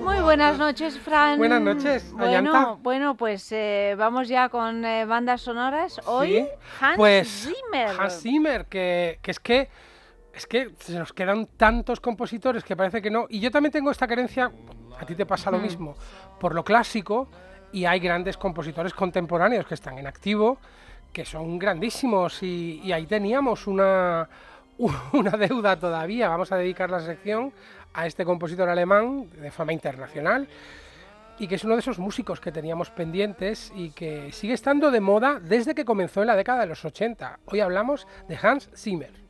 Muy buenas noches, Fran. Buenas noches, Bueno, Ayanta. bueno pues eh, vamos ya con eh, bandas sonoras. Hoy, Sí, Hans pues, Zimmer. Hans Zimmer, que, que es que es que se nos quedan tantos compositores que parece que no. Y yo también tengo esta creencia, a ti te pasa lo mismo, por lo clásico, y hay grandes compositores contemporáneos que están en activo, que son grandísimos, y, y ahí teníamos una, una deuda todavía. Vamos a dedicar la sección a este compositor alemán de fama internacional y que es uno de esos músicos que teníamos pendientes y que sigue estando de moda desde que comenzó en la década de los 80. Hoy hablamos de Hans Zimmer.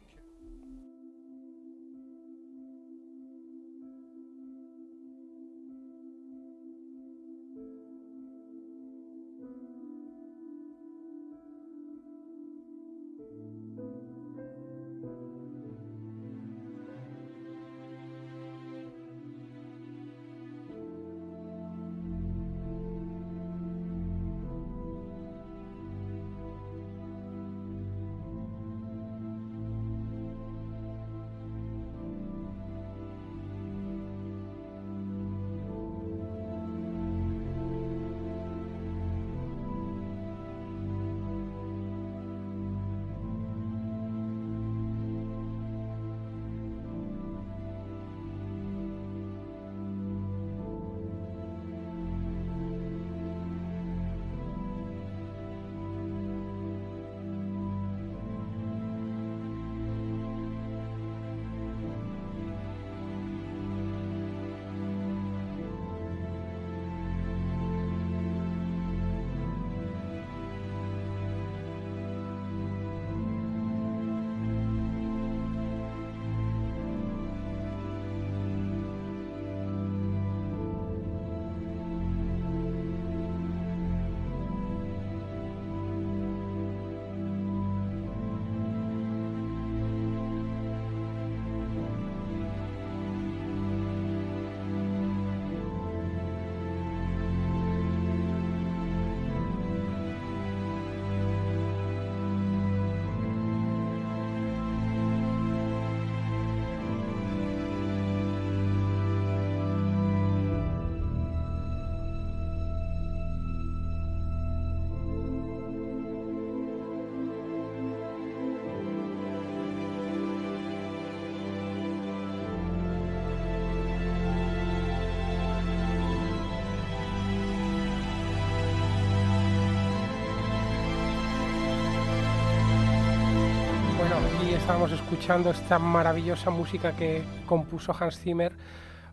Estábamos escuchando esta maravillosa música que compuso Hans Zimmer.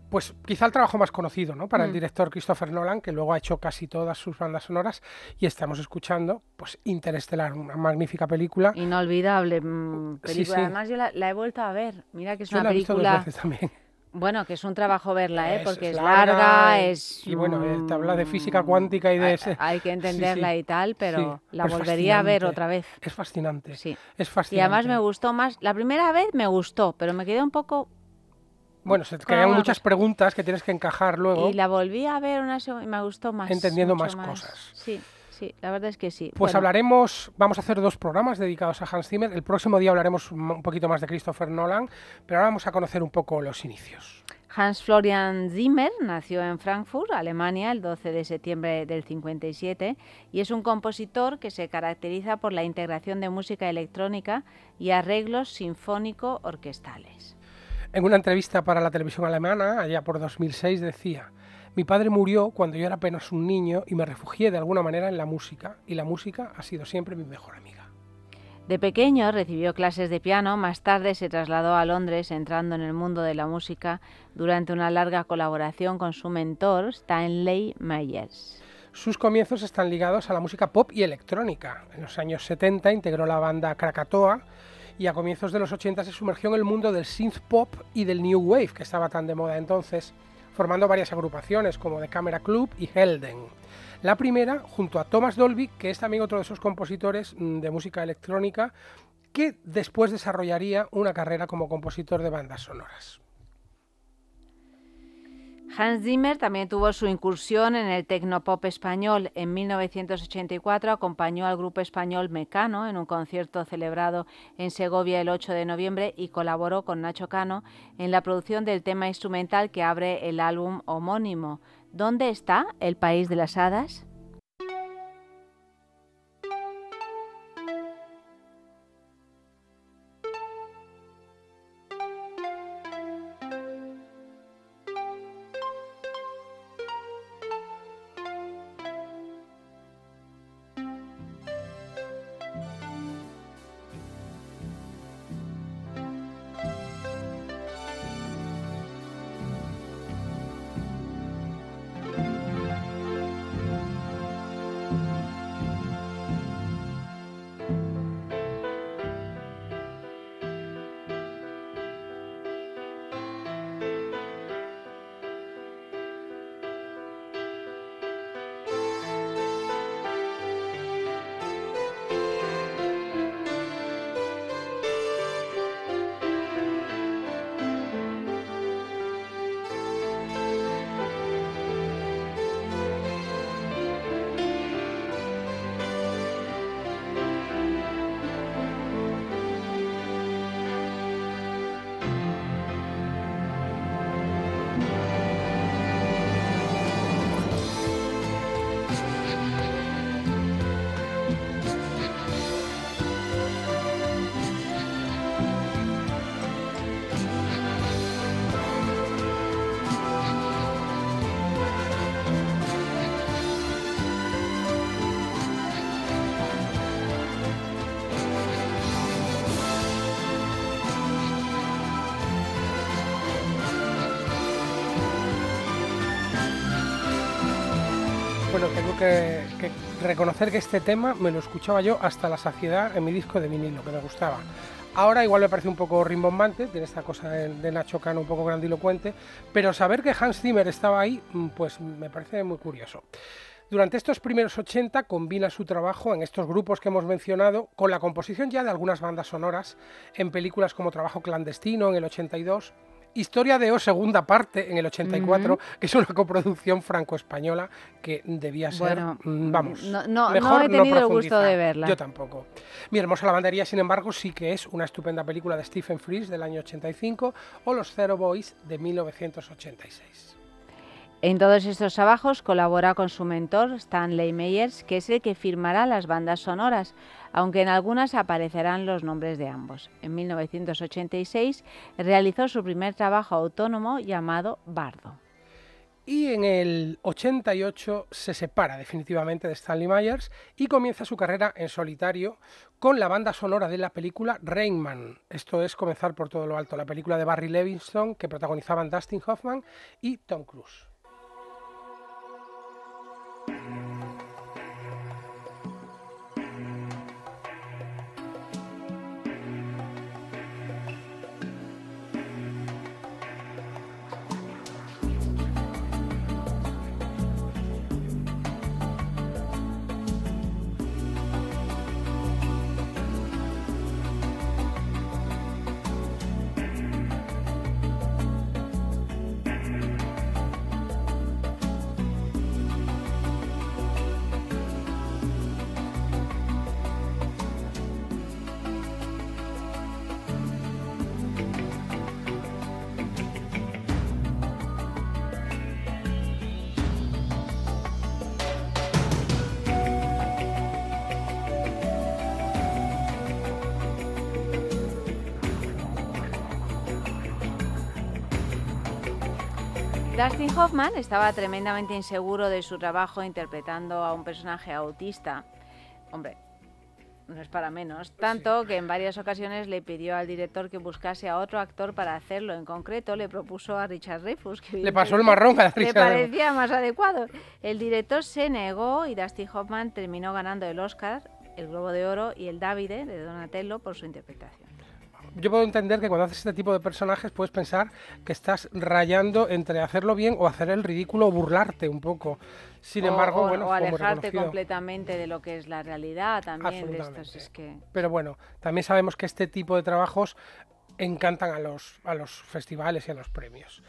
Pues quizá el trabajo más conocido, ¿no? Para el Mm. director Christopher Nolan, que luego ha hecho casi todas sus bandas sonoras. Y estamos escuchando, pues, Interestelar, una magnífica película. Inolvidable mm, película. Sí, sí. Además, yo la, la he vuelto a ver. Mira que es Yo una la he visto dos película. veces también. Bueno, que es un trabajo verla, ¿eh? Porque es es, larga, larga y- es. y bueno, eh, te habla de física mm, cuántica y de hay- ese- Hay que entenderla sí. y tal, pero Sí, la volvería a ver otra vez. Es fascinante. Sí. Es Y fascinante. además me gustó más. La primera vez me gustó, pero me quedé un poco. Bueno, se te muchas cosa. preguntas que tienes que encajar luego. Y la volví a ver una segunda y me gustó más. Entendiendo mucho más cosas. Sí, sí, la verdad es que sí. Pues Bueno, hablaremos, vamos a hacer dos programas dedicados a Hans Zimmer. El próximo día hablaremos un un poquito más de Christopher Nolan, pero ahora vamos a conocer un poco los inicios. Hans Florian Zimmer nació en Frankfurt, Alemania, el 12 de septiembre del 57 y es un compositor que se caracteriza por la integración de música electrónica y arreglos sinfónico-orquestales. En una entrevista para la televisión alemana, allá por 2006, decía, Mi padre murió cuando yo era apenas un niño y me refugié de alguna manera en la música, y la música ha sido siempre mi mejor amiga. De pequeño recibió clases de piano, más tarde se trasladó a Londres entrando en el mundo de la música durante una larga colaboración con su mentor Stanley Myers. Sus comienzos están ligados a la música pop y electrónica. En los años 70 integró la banda Krakatoa y a comienzos de los 80 se sumergió en el mundo del synth pop y del new wave, que estaba tan de moda entonces, formando varias agrupaciones como The Camera Club y Helden. La primera junto a Thomas Dolby, que es también otro de esos compositores mm, de música electrónica, que después desarrollaría una carrera como compositor de bandas sonoras. Hans Zimmer también tuvo su incursión en el tecnopop español. En 1984 acompañó al grupo español Mecano en un concierto celebrado en Segovia el 8 de noviembre y colaboró con Nacho Cano en la producción del tema instrumental que abre el álbum homónimo. ¿Dónde está el país de las hadas? Reconocer que este tema me lo escuchaba yo hasta la saciedad en mi disco de vinilo, que me gustaba. Ahora igual me parece un poco rimbombante, tiene esta cosa de, Nacho Cano un poco grandilocuente, pero saber que Hans Zimmer estaba ahí, mm, pues me parece muy curioso. Durante estos primeros 80 combina su trabajo en estos grupos que hemos mencionado con la composición ya de algunas bandas sonoras en películas como Trabajo clandestino en el 82 Historia de O, segunda parte, en el 84, que es una coproducción franco-española que debía ser, mm, vamos, no, no, mejor no he tenido el gusto de verla. Yo tampoco. Mi hermosa lavandería, sin embargo, sí que es una estupenda película de Stephen Frears del año 85 o Los Zero Boys de 1986. En todos estos trabajos colabora con su mentor Stanley Meyers, que es el que firmará las bandas sonoras, aunque en algunas aparecerán los nombres de ambos. En 1986 realizó su primer trabajo autónomo llamado Bardo. Y en el 88 se separa definitivamente de Stanley Myers y comienza su carrera en solitario con la banda sonora de la película Rainman. Esto es comenzar por todo lo alto, la película de Barry Levinson que protagonizaban Dustin Hoffman y Tom Cruise. Dustin Hoffman estaba tremendamente inseguro de su trabajo interpretando a un personaje autista. Hombre, no es para menos. Tanto que en varias ocasiones le pidió al director que buscase a otro actor para hacerlo. En concreto, le propuso a Richard Dreyfuss. Que le pasó el marrón a Richard Le parecía más adecuado. El director se negó y Dustin Hoffman terminó ganando el Oscar, el Globo de Oro y el Davide de Donatello por su interpretación yo puedo entender que cuando haces este tipo de personajes puedes pensar que estás rayando entre hacerlo bien o hacer el ridículo o burlarte un poco. Sin embargo, bueno, o alejarte completamente de lo que es la realidad también de estos es que... Pero bueno, también sabemos que este tipo de trabajos encantan a los, a los festivales y a los premios.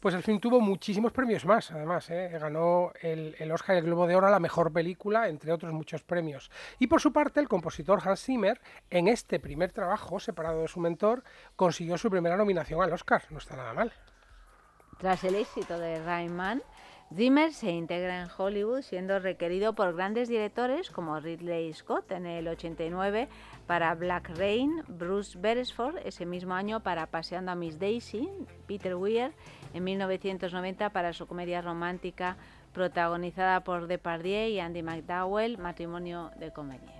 Pues el film tuvo muchísimos premios más, además. ¿eh? Ganó el, el, Oscar y el Globo de Oro a la mejor película, entre otros muchos premios. Y por su parte, el compositor Hans Zimmer, en este primer trabajo, separado de su mentor, consiguió su primera nominación al Oscar. No está nada mal. Tras el éxito de Rayman, Zimmer se integra en Hollywood siendo requerido por grandes directores como Ridley Scott en el 89 para Black Rain, Bruce Beresford ese mismo año para Paseando a Miss Daisy, Peter Weir en 1990 para su comedia romántica protagonizada por Depardieu y Andy McDowell, Matrimonio de Conveniencia.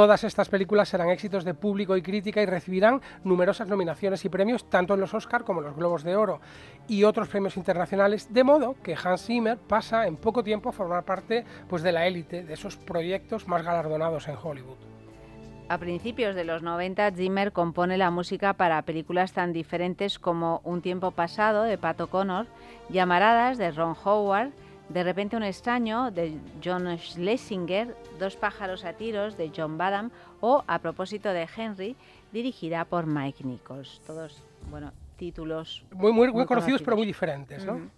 Todas estas películas serán éxitos de público y crítica y recibirán numerosas nominaciones y premios tanto en los Oscar como en los Globos de Oro y otros premios internacionales, de modo que Hans Zimmer pasa en poco tiempo a formar parte pues, de la élite de esos proyectos más galardonados en Hollywood. A principios de los 90, Zimmer compone la música para películas tan diferentes como Un tiempo pasado de Pat O'Connor, Llamaradas de Ron Howard, de repente un extraño de John Schlesinger, Dos pájaros a tiros de John Badham o A propósito de Henry, dirigida por Mike Nichols. Todos, bueno, títulos muy, muy, muy, conocidos, pero muy diferentes, ¿no?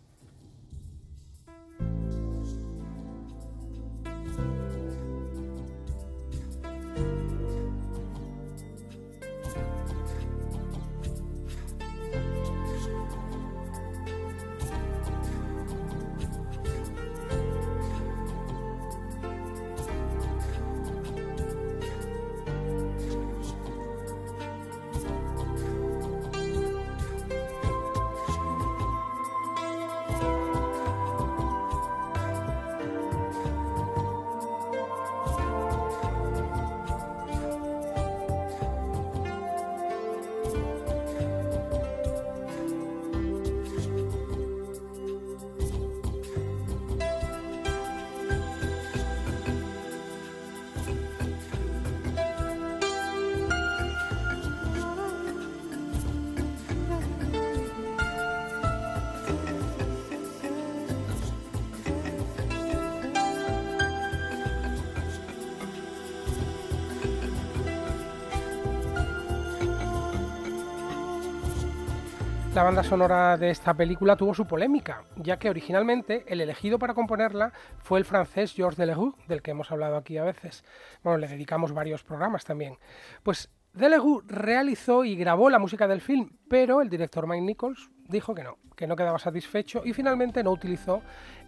La banda sonora de esta película tuvo su polémica, ya que originalmente el elegido para componerla fue el francés Georges Deleroux, del que hemos hablado aquí a veces. Bueno, le dedicamos varios programas también. Pues Delegou realizó y grabó la música del film, pero el director Mike Nichols dijo que no, que no quedaba satisfecho y finalmente no utilizó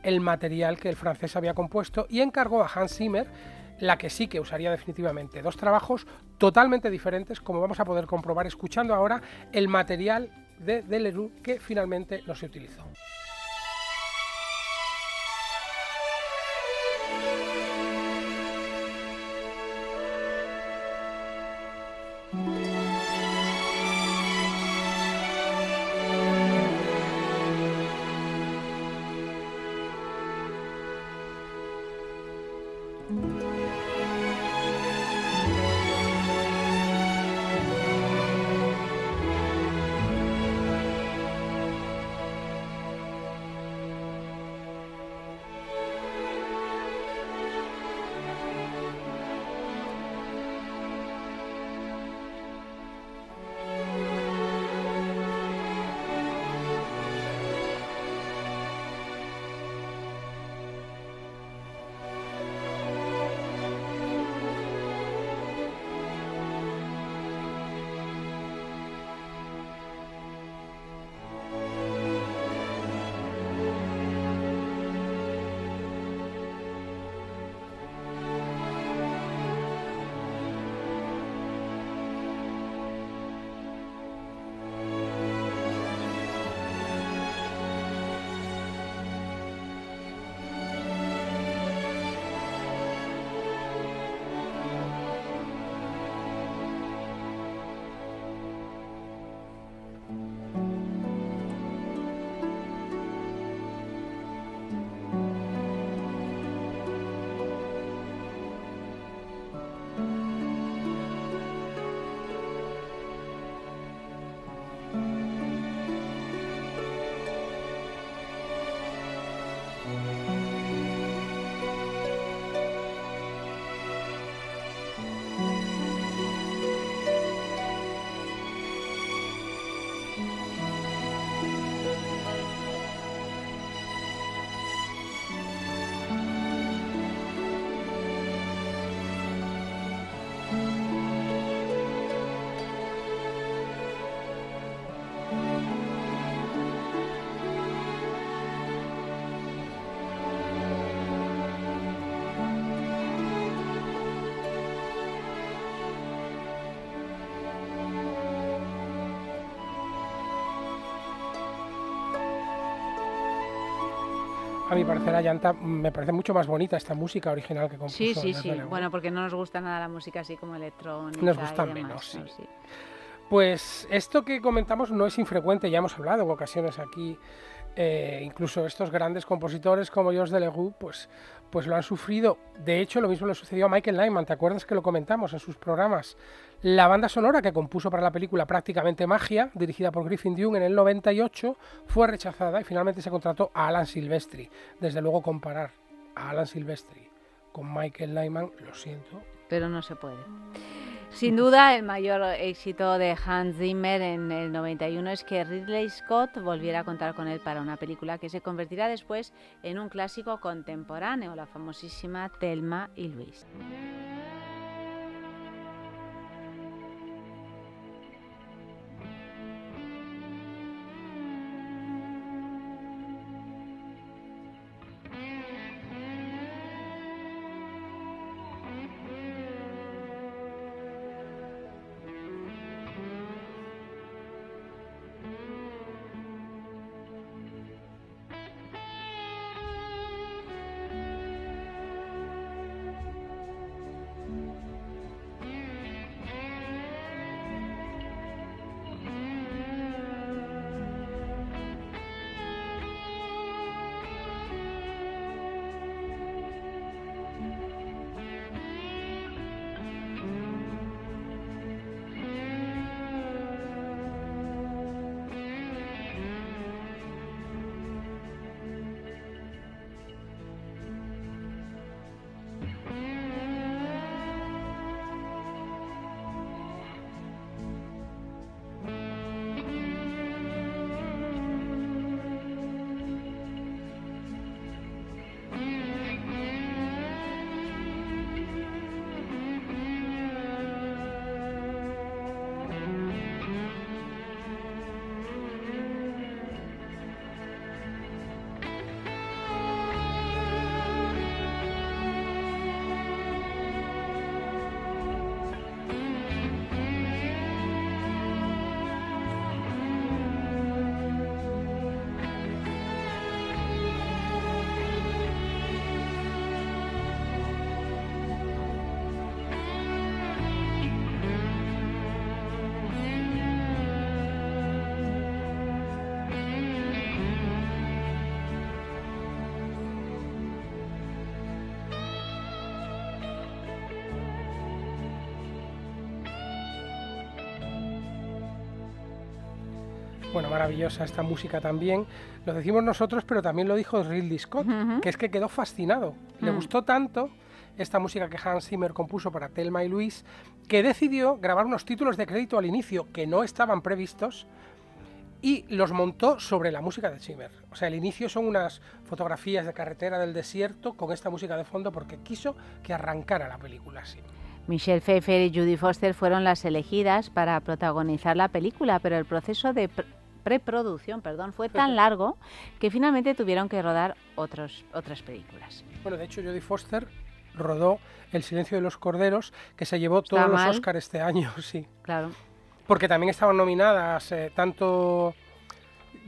el material que el francés había compuesto y encargó a Hans Zimmer la que sí que usaría definitivamente. Dos trabajos totalmente diferentes, como vamos a poder comprobar escuchando ahora el material de Delerue que finalmente no se utilizó. A mi parecer, Llanta me parece mucho más bonita esta música original que compuso. Sí, sí, sí. Bueno, porque no nos gusta nada la música así como electrónica. Nos gusta menos, sí. Pues esto que comentamos no es infrecuente, ya hemos hablado en ocasiones aquí. Eh, incluso estos grandes compositores como Georges Delegou, pues, pues lo han sufrido. De hecho, lo mismo le sucedió a Michael Nyman, ¿te acuerdas que lo comentamos en sus programas? La banda sonora que compuso para la película Prácticamente Magia, dirigida por Griffin Dunne en el 98, fue rechazada y finalmente se contrató a Alan Silvestri. Desde luego comparar a Alan Silvestri con Michael Nyman, lo siento. Pero no se puede. Sin duda, el mayor éxito de Hans Zimmer en el 91 es que Ridley Scott volviera a contar con él para una película que se convertirá después en un clásico contemporáneo, la famosísima Thelma y Luis. Bueno, maravillosa esta música también. Lo decimos nosotros, pero también lo dijo Ridley Scott, que es que quedó fascinado. Le Mm. gustó tanto esta música que Hans Zimmer compuso para Thelma y Luis, que decidió grabar unos títulos de crédito al inicio que no estaban previstos y los montó sobre la música de Zimmer. O sea, el inicio son unas fotografías de carretera del desierto con esta música de fondo porque quiso que arrancara la película así. Michelle Pfeiffer y Judy Foster fueron las elegidas para protagonizar la película, pero el proceso de preproducción perdón, fue tan largo que finalmente tuvieron que rodar otros, otras películas. Bueno, de hecho, Jodie Foster rodó El silencio de los corderos, que se llevó todos los. Oscars este año, sí. Claro. Porque también estaban nominadas eh, tanto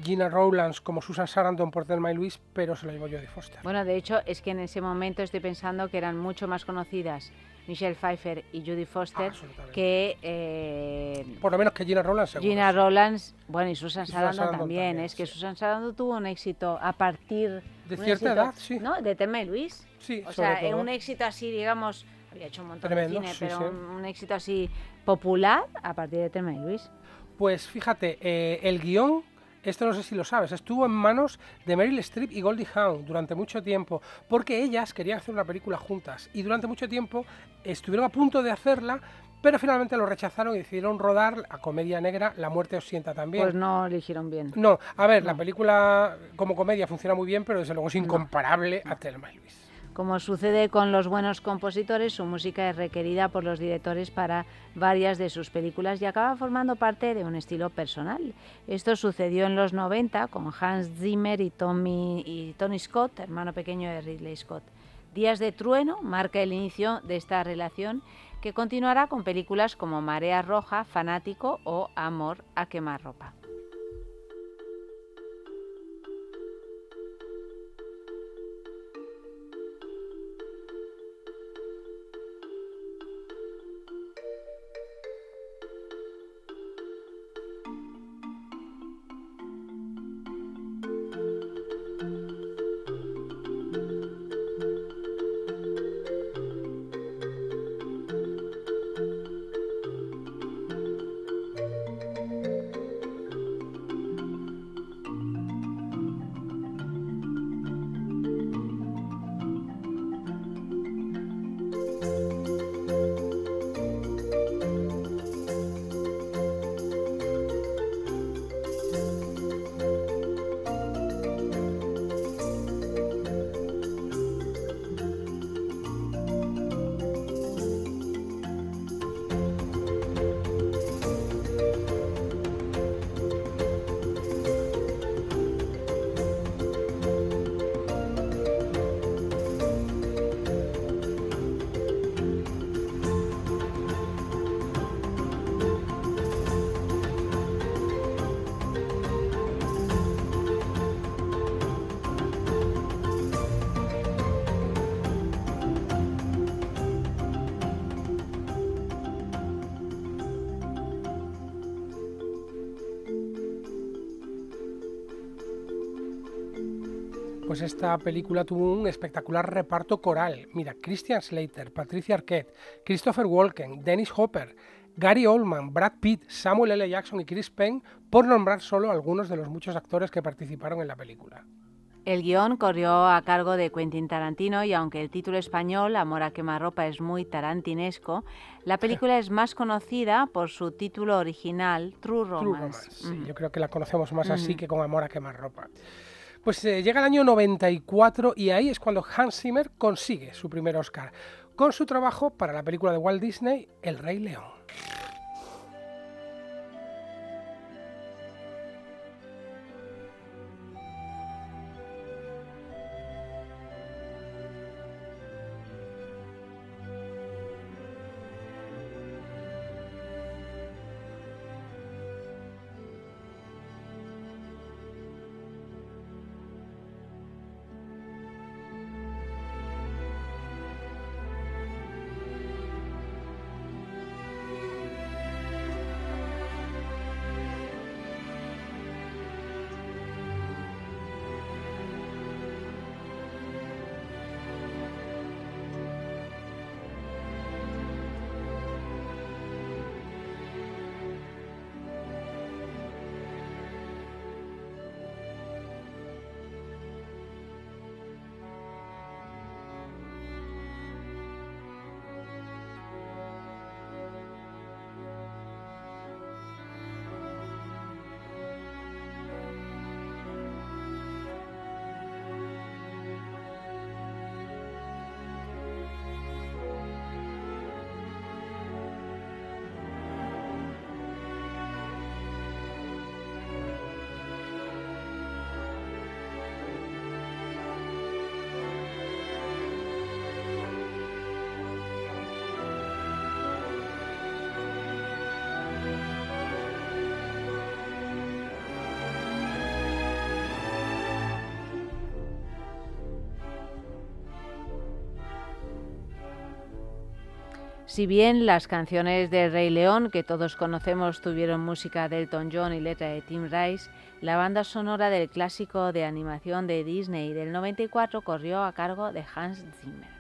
Gina Rowlands como Susan Sarandon por Thelma y Luis, pero se lo llevó Jodie Foster. Bueno, de hecho, es que en ese momento estoy pensando que eran mucho más conocidas Michelle Pfeiffer y Judy Foster que eh, Por lo menos que Gina seguro. Gina sí. Rowlands, bueno, y Susan Y Susan Sarandon Sarandon también. también, Es que. Susan Sarandon tuvo un éxito a partir De cierta éxito- edad, sí. ¿No? De Thelma y Luis. Sí, O sobre sea, todo. un éxito así, digamos, había hecho un montón Tremendo, de cine, sí, pero sí. Un, un éxito así popular a partir de Thelma y Luis. Pues fíjate, eh, el guion, esto no sé si lo sabes, estuvo en manos de Meryl Streep y Goldie Hawn durante mucho tiempo, porque ellas querían hacer una película juntas y durante mucho tiempo estuvieron a punto de hacerla, pero finalmente lo rechazaron y decidieron rodar a comedia negra La muerte os sienta también. Pues no eligieron bien. No, a ver, la película como comedia funciona muy bien, pero desde luego es incomparable a Thelma y Luis. Como sucede con los buenos compositores, su música es requerida por los directores para varias de sus películas y acaba formando parte de un estilo personal. Esto sucedió en los 90 con Hans Zimmer y, Tommy, y Tony Scott, hermano pequeño de Ridley Scott. Días de Trueno marca el inicio de esta relación que continuará con películas como Marea Roja, Fanático o Amor a quemarropa. Pues esta película tuvo un espectacular reparto coral. Mira, Christian Slater, Patricia Arquette, Christopher Walken, Dennis Hopper, Gary Oldman, Brad Pitt, Samuel L. Jackson y Chris Penn, por nombrar solo algunos de los muchos actores que participaron en la película. El guion corrió a cargo de Quentin Tarantino y aunque el título español, Amor a quemarropa, es muy tarantinesco, la película es más conocida por su título original, True Romance. True Romance, sí, yo creo que la conocemos más así que con Amor a quemarropa. Pues eh, llega el año 94 y ahí es cuando Hans Zimmer consigue su primer Oscar, con su trabajo para la película de Walt Disney, El Rey León. Si bien las canciones de Rey León, que todos conocemos, tuvieron música de Elton John y letra de Tim Rice, la banda sonora del clásico de animación de Disney del 94 corrió a cargo de Hans Zimmer.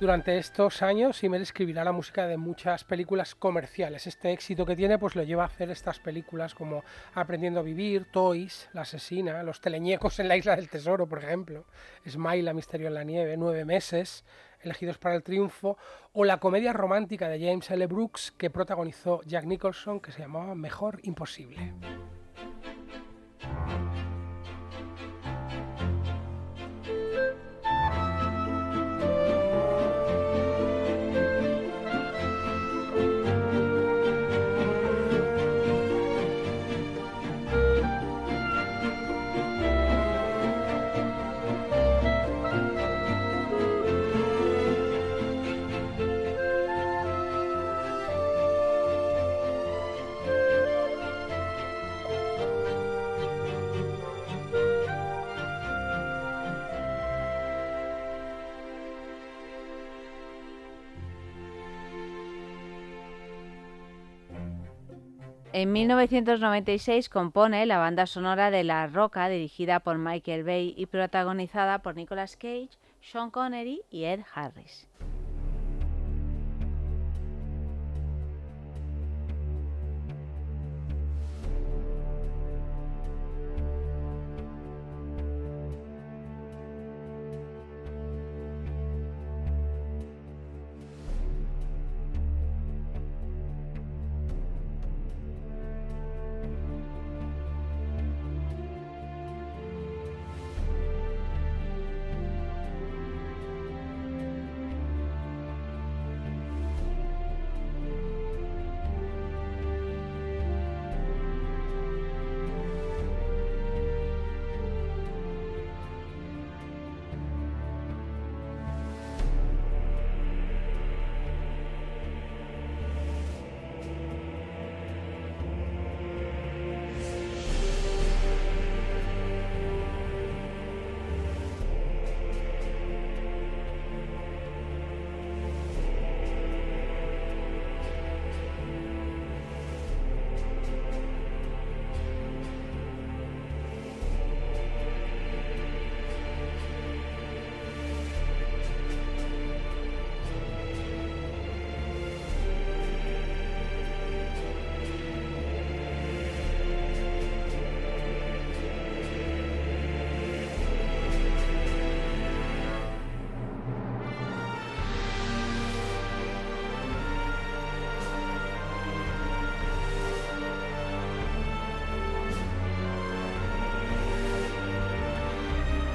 Durante estos años, Zimmer escribirá la música de muchas películas comerciales. Este éxito que tiene pues lo lleva a hacer estas películas como Aprendiendo a vivir, Toys, La asesina, Los teleñecos en la isla del tesoro, por ejemplo, Smile, Misterio en la nieve, Nueve meses, elegidos para el triunfo, o la comedia romántica de James L. Brooks que protagonizó Jack Nicholson que se llamaba Mejor Imposible. En 1996 compone la banda sonora de La Roca, dirigida por Michael Bay y protagonizada por Nicolas Cage, Sean Connery y Ed Harris.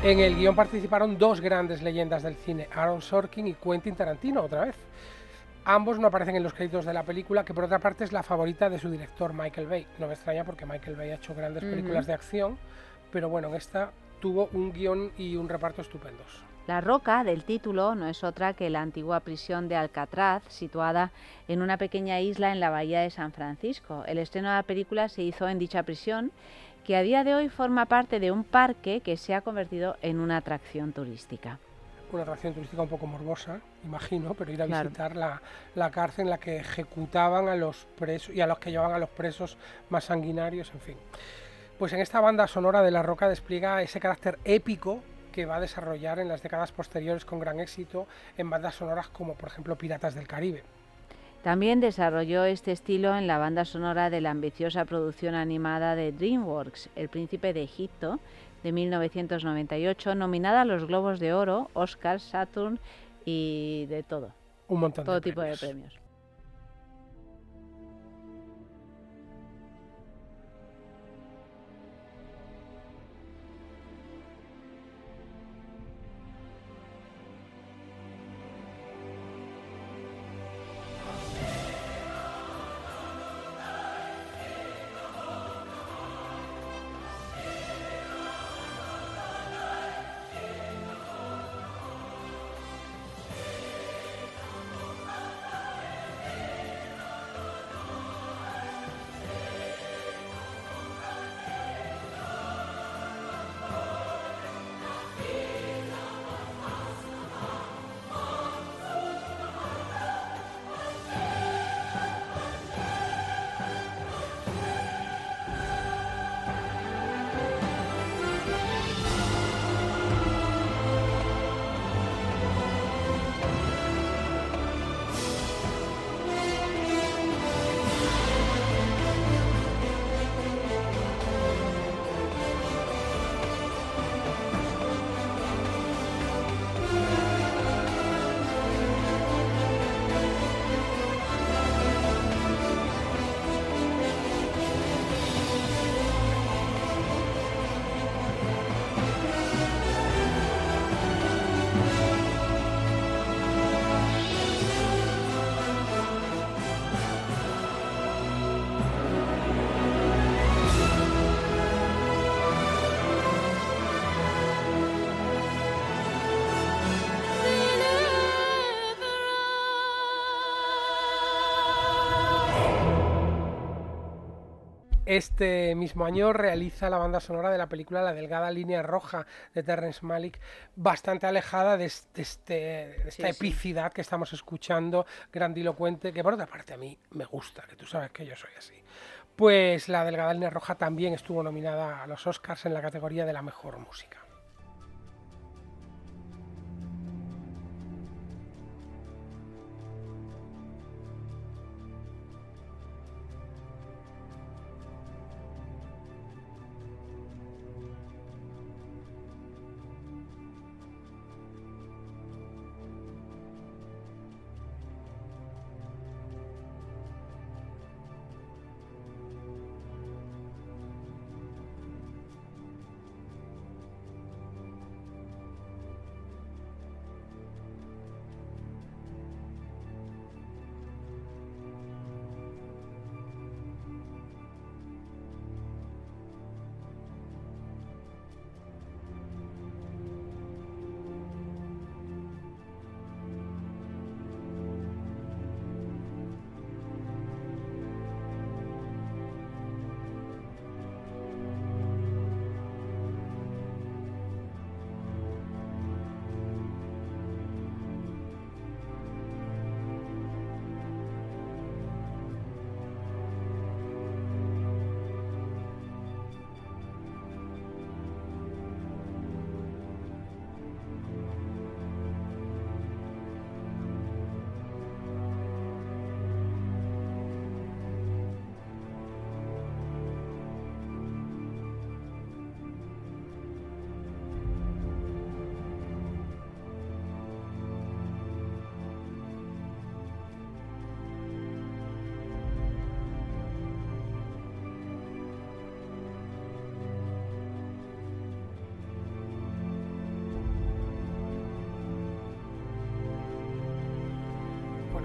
En el guion participaron dos grandes leyendas del cine, Aaron Sorkin y Quentin Tarantino, otra vez. Ambos no aparecen en los créditos de la película, que por otra parte es la favorita de su director Michael Bay. No me extraña porque Michael Bay ha hecho grandes películas de acción, pero bueno, en esta tuvo un guion y un reparto estupendos. La Roca del título no es otra que la antigua prisión de Alcatraz, situada en una pequeña isla en la bahía de San Francisco. El estreno de la película se hizo en dicha prisión que a día de hoy forma parte de un parque que se ha convertido en una atracción turística. Una atracción turística un poco morbosa, imagino, pero ir a visitar la, la, cárcel en la que ejecutaban a los presos y a los que llevaban a los presos más sanguinarios, en fin. Pues en esta banda sonora de La Roca despliega ese carácter épico que va a desarrollar en las décadas posteriores con gran éxito en bandas sonoras como por ejemplo Piratas del Caribe. También desarrolló este estilo en la banda sonora de la ambiciosa producción animada de DreamWorks, El Príncipe de Egipto, de 1998, nominada a los Globos de Oro, Oscars, Saturn y de todo. Un montón todo tipo de premios. Este mismo año realiza la banda sonora de la película La Delgada Línea Roja de Terrence Malick, bastante alejada de, este, esta epicidad que estamos escuchando, grandilocuente, que por otra parte a mí me gusta, que tú sabes que yo soy así. Pues La Delgada Línea Roja también estuvo nominada a los Oscars en la categoría de la mejor música.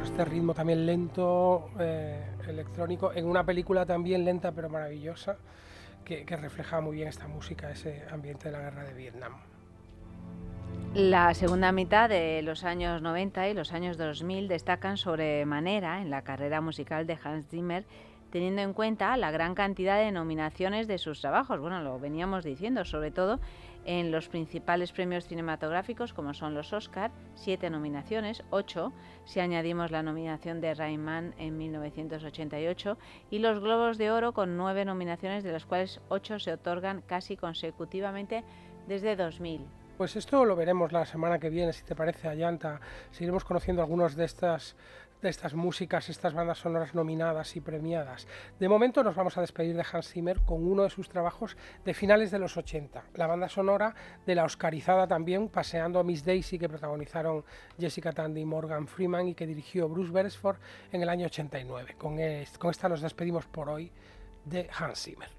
Este ritmo también lento, eh, electrónico, en una película también lenta pero maravillosa, que, que refleja muy bien esta música, ese ambiente de la guerra de Vietnam. La segunda mitad de los años 90 y los años 2000 destacan sobremanera en la carrera musical de Hans Zimmer teniendo en cuenta la gran cantidad de nominaciones de sus trabajos. Bueno, lo veníamos diciendo, sobre todo en los principales premios cinematográficos como son los Oscar, siete nominaciones, ocho si añadimos la nominación de Rayman en 1988 y los Globos de Oro con nueve nominaciones de las cuales ocho se otorgan casi consecutivamente desde 2000. Pues esto lo veremos la semana que viene, si te parece, Ayanta. Seguiremos conociendo algunos de estas de estas músicas, estas bandas sonoras nominadas y premiadas. De momento nos vamos a despedir de Hans Zimmer con uno de sus trabajos de finales de los 80, la banda sonora de la Oscarizada también, Paseando a Miss Daisy, que protagonizaron Jessica Tandy y Morgan Freeman y que dirigió Bruce Beresford en el año 89. Con, con esta nos despedimos por hoy de Hans Zimmer.